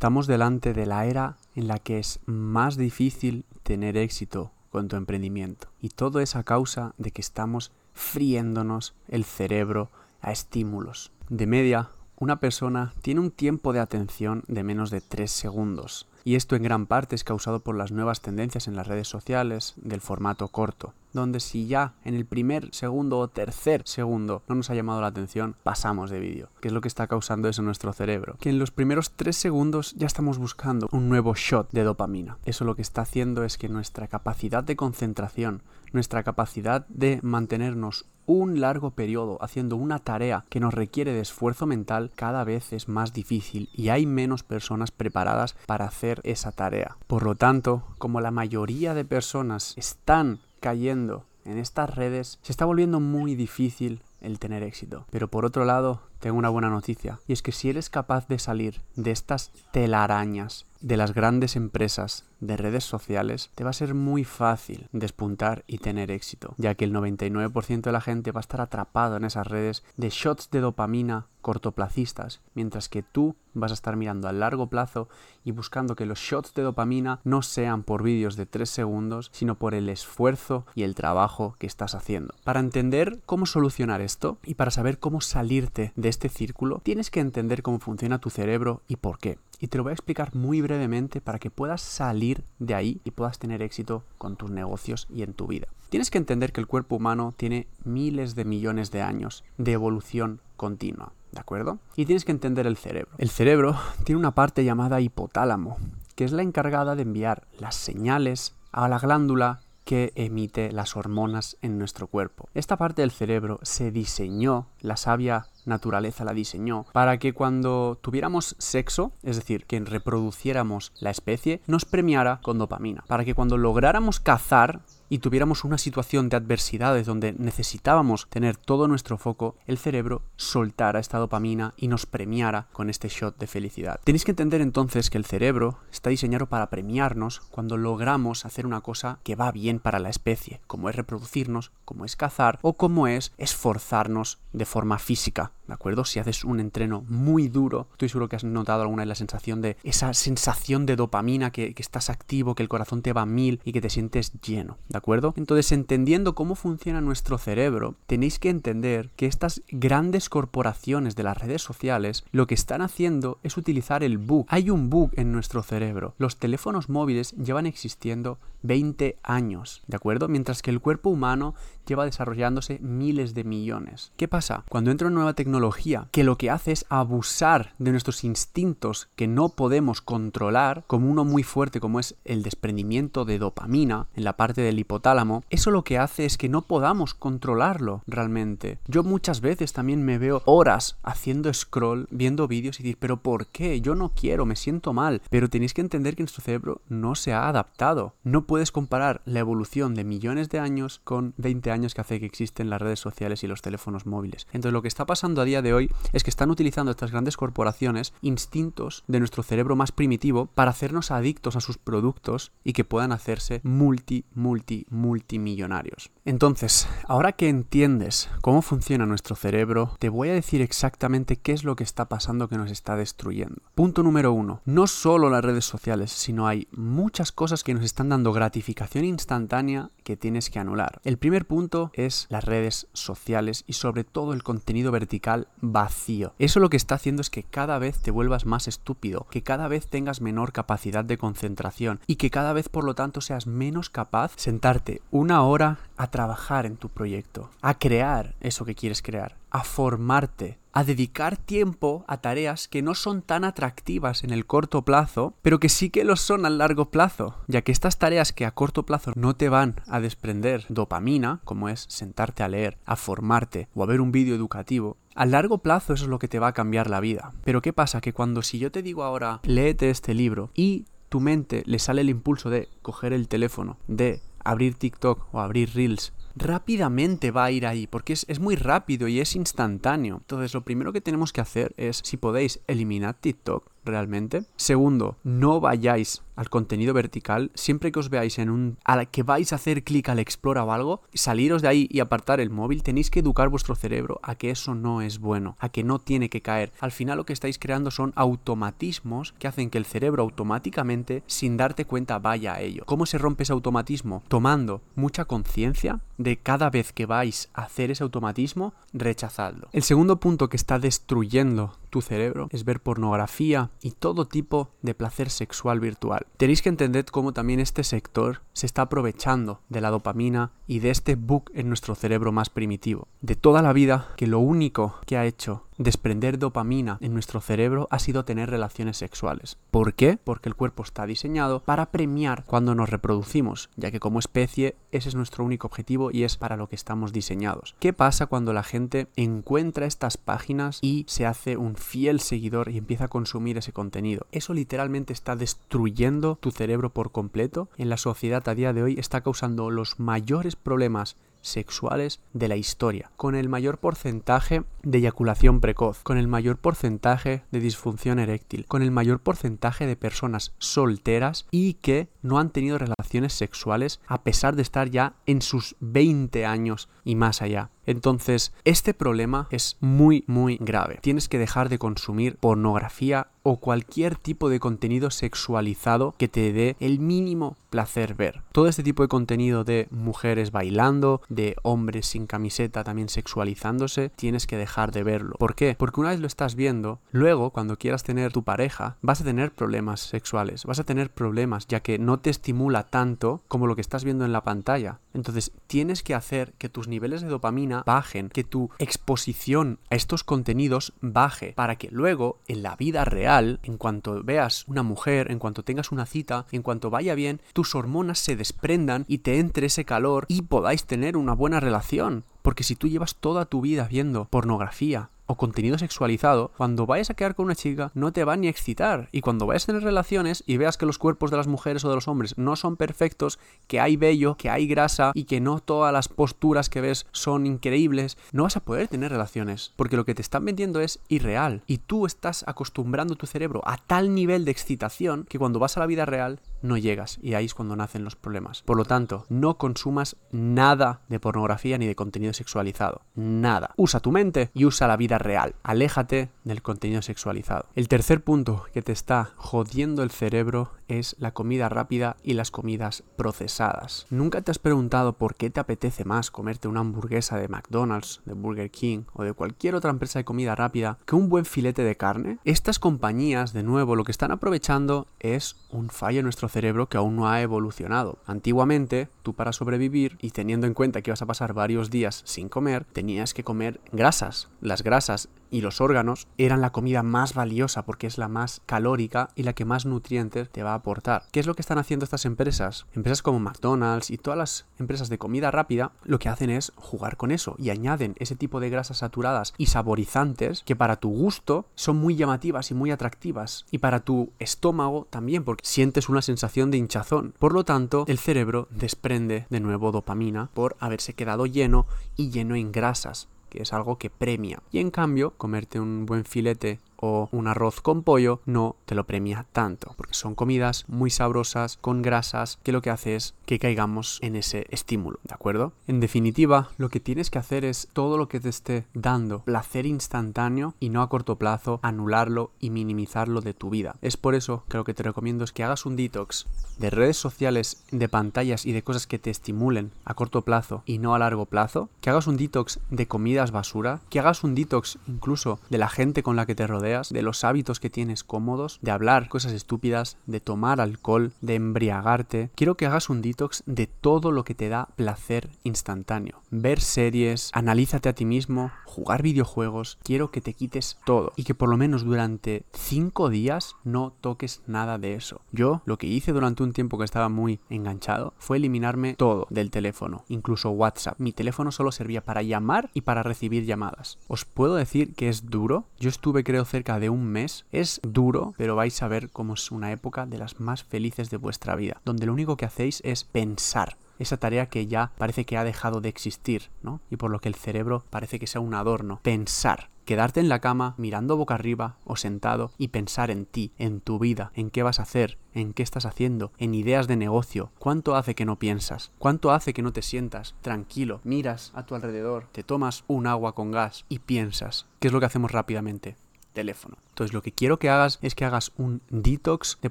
Estamos delante de la era en la que es más difícil tener éxito con tu emprendimiento. Y todo es a causa de que estamos friéndonos el cerebro a estímulos. De media, una persona tiene un tiempo de atención de menos de 3 segundos. Y esto en gran parte es causado por las nuevas tendencias en las redes sociales del formato corto, donde si ya en el primer segundo o tercer segundo no nos ha llamado la atención, pasamos de vídeo. ¿Qué es lo que está causando eso en nuestro cerebro? Que en los primeros 3 segundos ya estamos buscando un nuevo shot de dopamina. Eso lo que está haciendo es que nuestra capacidad de concentración, nuestra capacidad de mantenernos un largo periodo haciendo una tarea que nos requiere de esfuerzo mental cada vez es más difícil y hay menos personas preparadas para hacer esa tarea. Por lo tanto, como la mayoría de personas están cayendo en estas redes, se está volviendo muy difícil el tener éxito. Pero por otro lado, tengo una buena noticia, y es que si eres capaz de salir de estas telarañas de las grandes empresas de redes sociales, te va a ser muy fácil despuntar y tener éxito, ya que el 99% de la gente va a estar atrapado en esas redes de shots de dopamina cortoplacistas, mientras que tú vas a estar mirando a largo plazo y buscando que los shots de dopamina no sean por vídeos de 3 segundos, sino por el esfuerzo y el trabajo que estás haciendo. Para entender cómo solucionar esto y para saber cómo salirte de este círculo, tienes que entender cómo funciona tu cerebro y por qué. Y te lo voy a explicar muy brevemente para que puedas salir de ahí y puedas tener éxito con tus negocios y en tu vida. Tienes que entender que el cuerpo humano tiene miles de millones de años de evolución continua. ¿De acuerdo? Y tienes que entender el cerebro. El cerebro tiene una parte llamada hipotálamo, que es la encargada de enviar las señales a la glándula que emite las hormonas en nuestro cuerpo. Esta parte del cerebro se diseñó, la sabia naturaleza la diseñó, para que cuando tuviéramos sexo, es decir, que reproduciéramos la especie, nos premiara con dopamina. Para que cuando lográramos cazar, y tuviéramos una situación de adversidades donde necesitábamos tener todo nuestro foco, el cerebro soltara esta dopamina y nos premiara con este shot de felicidad. Tenéis que entender entonces que el cerebro está diseñado para premiarnos cuando logramos hacer una cosa que va bien para la especie, como es reproducirnos, como es cazar o como es esforzarnos de forma física, ¿de acuerdo? Si haces un entreno muy duro, estoy seguro que has notado alguna vez la sensación de esa sensación de dopamina que, que estás activo, que el corazón te va a mil y que te sientes lleno, ¿de acuerdo? Entonces, entendiendo cómo funciona nuestro cerebro, tenéis que entender que estas grandes corporaciones de las redes sociales lo que están haciendo es utilizar el bug. Hay un bug en nuestro cerebro. Los teléfonos móviles llevan existiendo 20 años, ¿de acuerdo? Mientras que el cuerpo humano lleva desarrollándose miles de millones. ¿Qué pasa? Cuando entra una nueva tecnología que lo que hace es abusar de nuestros instintos que no podemos controlar, como uno muy fuerte como es el desprendimiento de dopamina en la parte del hipotálamo, eso lo que hace es que no podamos controlarlo realmente. Yo muchas veces también me veo horas haciendo scroll, viendo vídeos y decir, pero ¿por qué? Yo no quiero, me siento mal. Pero tenéis que entender que nuestro cerebro no se ha adaptado. No puedes comparar la evolución de millones de años con 20 años que hace que existen las redes sociales y los teléfonos móviles. Entonces lo que está pasando a día de hoy es que están utilizando estas grandes corporaciones instintos de nuestro cerebro más primitivo para hacernos adictos a sus productos y que puedan hacerse multi, multi, multimillonarios. Entonces, ahora que entiendes cómo funciona nuestro cerebro, te voy a decir exactamente qué es lo que está pasando que nos está destruyendo. Punto número uno, no solo las redes sociales, sino hay muchas cosas que nos están dando gratificación instantánea que tienes que anular. El primer punto es las redes sociales y sobre todo el contenido vertical vacío. Eso lo que está haciendo es que cada vez te vuelvas más estúpido, que cada vez tengas menor capacidad de concentración y que cada vez por lo tanto seas menos capaz sentarte una hora a trabajar en tu proyecto, a crear eso que quieres crear, a formarte, a dedicar tiempo a tareas que no son tan atractivas en el corto plazo, pero que sí que lo son a largo plazo, ya que estas tareas que a corto plazo no te van a desprender dopamina, como es sentarte a leer, a formarte o a ver un vídeo educativo, a largo plazo eso es lo que te va a cambiar la vida. Pero ¿qué pasa? Que cuando si yo te digo ahora, léete este libro y tu mente le sale el impulso de coger el teléfono, de abrir TikTok o abrir Reels, rápidamente va a ir ahí, porque es, muy rápido y es instantáneo. Entonces, lo primero que tenemos que hacer es, si podéis, eliminar TikTok, realmente. Segundo, no vayáis al contenido vertical. Siempre que os veáis en un... a que vais a hacer clic al Explora o algo, saliros de ahí y apartar el móvil, tenéis que educar vuestro cerebro a que eso no es bueno, a que no tiene que caer. Al final lo que estáis creando son automatismos que hacen que el cerebro automáticamente, sin darte cuenta, vaya a ello. ¿Cómo se rompe ese automatismo? Tomando mucha conciencia de cada vez que vais a hacer ese automatismo, rechazadlo. El segundo punto que está destruyendo tu cerebro es ver pornografía y todo tipo de placer sexual virtual. Tenéis que entender cómo también este sector se está aprovechando de la dopamina y de este bug en nuestro cerebro más primitivo. De toda la vida que lo único que ha hecho desprender dopamina en nuestro cerebro ha sido tener relaciones sexuales. ¿Por qué? Porque el cuerpo está diseñado para premiar cuando nos reproducimos, ya que como especie ese es nuestro único objetivo y es para lo que estamos diseñados. ¿Qué pasa cuando la gente encuentra estas páginas y se hace un fiel seguidor y empieza a consumir ese contenido? Eso literalmente está destruyendo tu cerebro por completo. En la sociedad a día de hoy está causando los mayores problemas sexuales de la historia, con el mayor porcentaje de eyaculación precoz, con el mayor porcentaje de disfunción eréctil, con el mayor porcentaje de personas solteras y que no han tenido relaciones sexuales a pesar de estar ya en sus 20 años y más allá. Entonces, este problema es muy, muy grave. Tienes que dejar de consumir pornografía o cualquier tipo de contenido sexualizado que te dé el mínimo placer ver. Todo este tipo de contenido de mujeres bailando, de hombres sin camiseta también sexualizándose, tienes que dejar de verlo. ¿Por qué? Porque una vez lo estás viendo, luego cuando quieras tener tu pareja, vas a tener problemas sexuales, vas a tener problemas ya que no te estimula tanto como lo que estás viendo en la pantalla. Entonces, tienes que hacer que tus niveles de dopamina bajen, que tu exposición a estos contenidos baje, para que luego en la vida real, en cuanto veas una mujer, en cuanto tengas una cita, en cuanto vaya bien, tus hormonas se desprendan y te entre ese calor y podáis tener una buena relación. Porque si tú llevas toda tu vida viendo pornografía, o contenido sexualizado, cuando vayas a quedar con una chica no te va ni a excitar. Y cuando vayas a tener relaciones y veas que los cuerpos de las mujeres o de los hombres no son perfectos, que hay vello, que hay grasa y que no todas las posturas que ves son increíbles, no vas a poder tener relaciones. Porque lo que te están vendiendo es irreal. Y tú estás acostumbrando tu cerebro a tal nivel de excitación que cuando vas a la vida real no llegas. Y ahí es cuando nacen los problemas. Por lo tanto, no consumas nada de pornografía ni de contenido sexualizado. Nada. Usa tu mente y usa la vida real. Aléjate del contenido sexualizado. El tercer punto que te está jodiendo el cerebro es la comida rápida y las comidas procesadas. ¿Nunca te has preguntado por qué te apetece más comerte una hamburguesa de McDonald's, de Burger King o de cualquier otra empresa de comida rápida que un buen filete de carne? Estas compañías, de nuevo, lo que están aprovechando es un fallo en nuestro cerebro que aún no ha evolucionado. Antiguamente, tú para sobrevivir y teniendo en cuenta que ibas a pasar varios días sin comer, tenías que comer grasas. Las grasas y los órganos eran la comida más valiosa porque es la más calórica y la que más nutrientes te va a aportar. ¿Qué es lo que están haciendo estas empresas? Empresas como McDonald's y todas las empresas de comida rápida lo que hacen es jugar con eso y añaden ese tipo de grasas saturadas y saborizantes que para tu gusto son muy llamativas y muy atractivas y para tu estómago también porque sientes una sensación de hinchazón. Por lo tanto, el cerebro desprende de nuevo dopamina por haberse quedado lleno y lleno en grasas que es algo que premia. Y en cambio, comerte un buen filete o un arroz con pollo no te lo premia tanto, porque son comidas muy sabrosas, con grasas, que lo que hace es que caigamos en ese estímulo, ¿de acuerdo? En definitiva, lo que tienes que hacer es todo lo que te esté dando placer instantáneo y no a corto plazo, anularlo y minimizarlo de tu vida. Es por eso que lo que te recomiendo es que hagas un detox de redes sociales, de pantallas y de cosas que te estimulen a corto plazo y no a largo plazo, que hagas un detox de comidas basura, que hagas un detox incluso de la gente con la que te rodeas, de los hábitos que tienes cómodos, de hablar cosas estúpidas, de tomar alcohol, de embriagarte. Quiero que hagas un detox de todo lo que te da placer instantáneo. Ver series, analízate a ti mismo, jugar videojuegos. Quiero que te quites todo y que por lo menos durante 5 días no toques nada de eso. Yo lo que hice durante un tiempo que estaba muy enganchado fue eliminarme todo del teléfono, incluso WhatsApp. Mi teléfono solo servía para llamar y para recibir llamadas. Os puedo decir que es duro. Yo estuve creo cerca de un mes. Es duro, pero vais a ver cómo es una época de las más felices de vuestra vida, donde lo único que hacéis es pensar esa tarea que ya parece que ha dejado de existir, ¿no? Y por lo que el cerebro parece que sea un adorno. Pensar quedarte en la cama mirando boca arriba o sentado y pensar en ti, en tu vida, en qué vas a hacer, en qué estás haciendo, en ideas de negocio. ¿Cuánto hace que no piensas? ¿Cuánto hace que no te sientas tranquilo, miras a tu alrededor, te tomas un agua con gas y piensas? ¿Qué es lo que hacemos rápidamente? Teléfono. Entonces lo que quiero que hagas es que hagas un detox de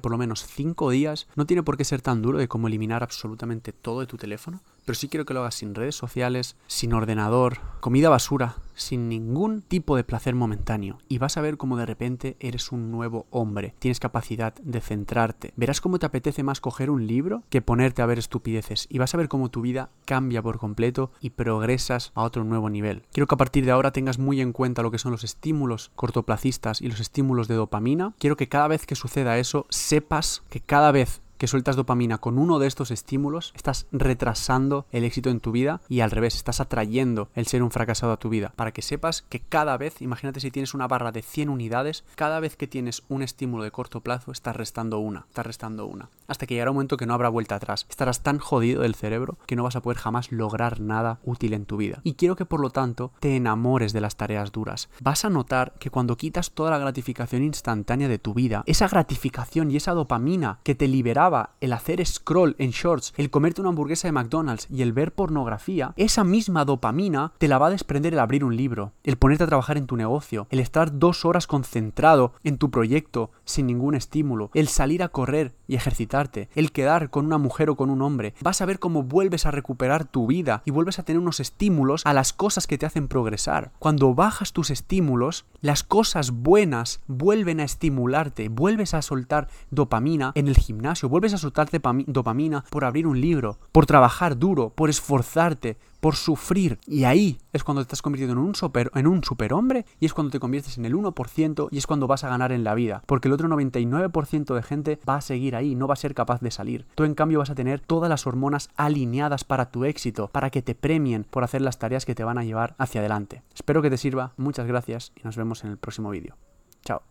por lo menos 5 días. No tiene por qué ser tan duro de como eliminar absolutamente todo de tu teléfono, pero sí quiero que lo hagas sin redes sociales, sin ordenador, comida basura, sin ningún tipo de placer momentáneo. Y vas a ver cómo de repente eres un nuevo hombre, tienes capacidad de centrarte. Verás cómo te apetece más coger un libro que ponerte a ver estupideces. Y vas a ver cómo tu vida cambia por completo y progresas a otro nuevo nivel. Quiero que a partir de ahora tengas muy en cuenta lo que son los estímulos cortoplacistas y los estímulos de dopamina. Quiero que cada vez que suceda eso sepas que cada vez que sueltas dopamina con uno de estos estímulos, estás retrasando el éxito en tu vida y al revés, estás atrayendo el ser un fracasado a tu vida. Para que sepas que cada vez, imagínate si tienes una barra de 100 unidades, cada vez que tienes un estímulo de corto plazo, estás restando una, estás restando una. Hasta que llegará un momento que no habrá vuelta atrás. Estarás tan jodido del cerebro que no vas a poder jamás lograr nada útil en tu vida. Y quiero que por lo tanto te enamores de las tareas duras. Vas a notar que cuando quitas toda la gratificación instantánea de tu vida, esa gratificación y esa dopamina que te liberaba el hacer scroll en shorts, el comerte una hamburguesa de McDonald's y el ver pornografía, esa misma dopamina te la va a desprender el abrir un libro, el ponerte a trabajar en tu negocio, el estar dos horas concentrado en tu proyecto sin ningún estímulo, el salir a correr y ejercitarte, el quedar con una mujer o con un hombre. Vas a ver cómo vuelves a recuperar tu vida y vuelves a tener unos estímulos a las cosas que te hacen progresar. Cuando bajas tus estímulos, las cosas buenas vuelven a estimularte, vuelves a soltar dopamina en el gimnasio, vuelves a soltar dopamina por abrir un libro, por trabajar duro, por esforzarte, por sufrir. Y ahí es cuando te estás convirtiendo en un, super, en un superhombre y es cuando te conviertes en el 1% y es cuando vas a ganar en la vida. Porque el otro 99% de gente va a seguir ahí, no va a ser capaz de salir. Tú en cambio vas a tener todas las hormonas alineadas para tu éxito, para que te premien por hacer las tareas que te van a llevar hacia adelante. Espero que te sirva, muchas gracias y nos vemos en el próximo vídeo. Chao.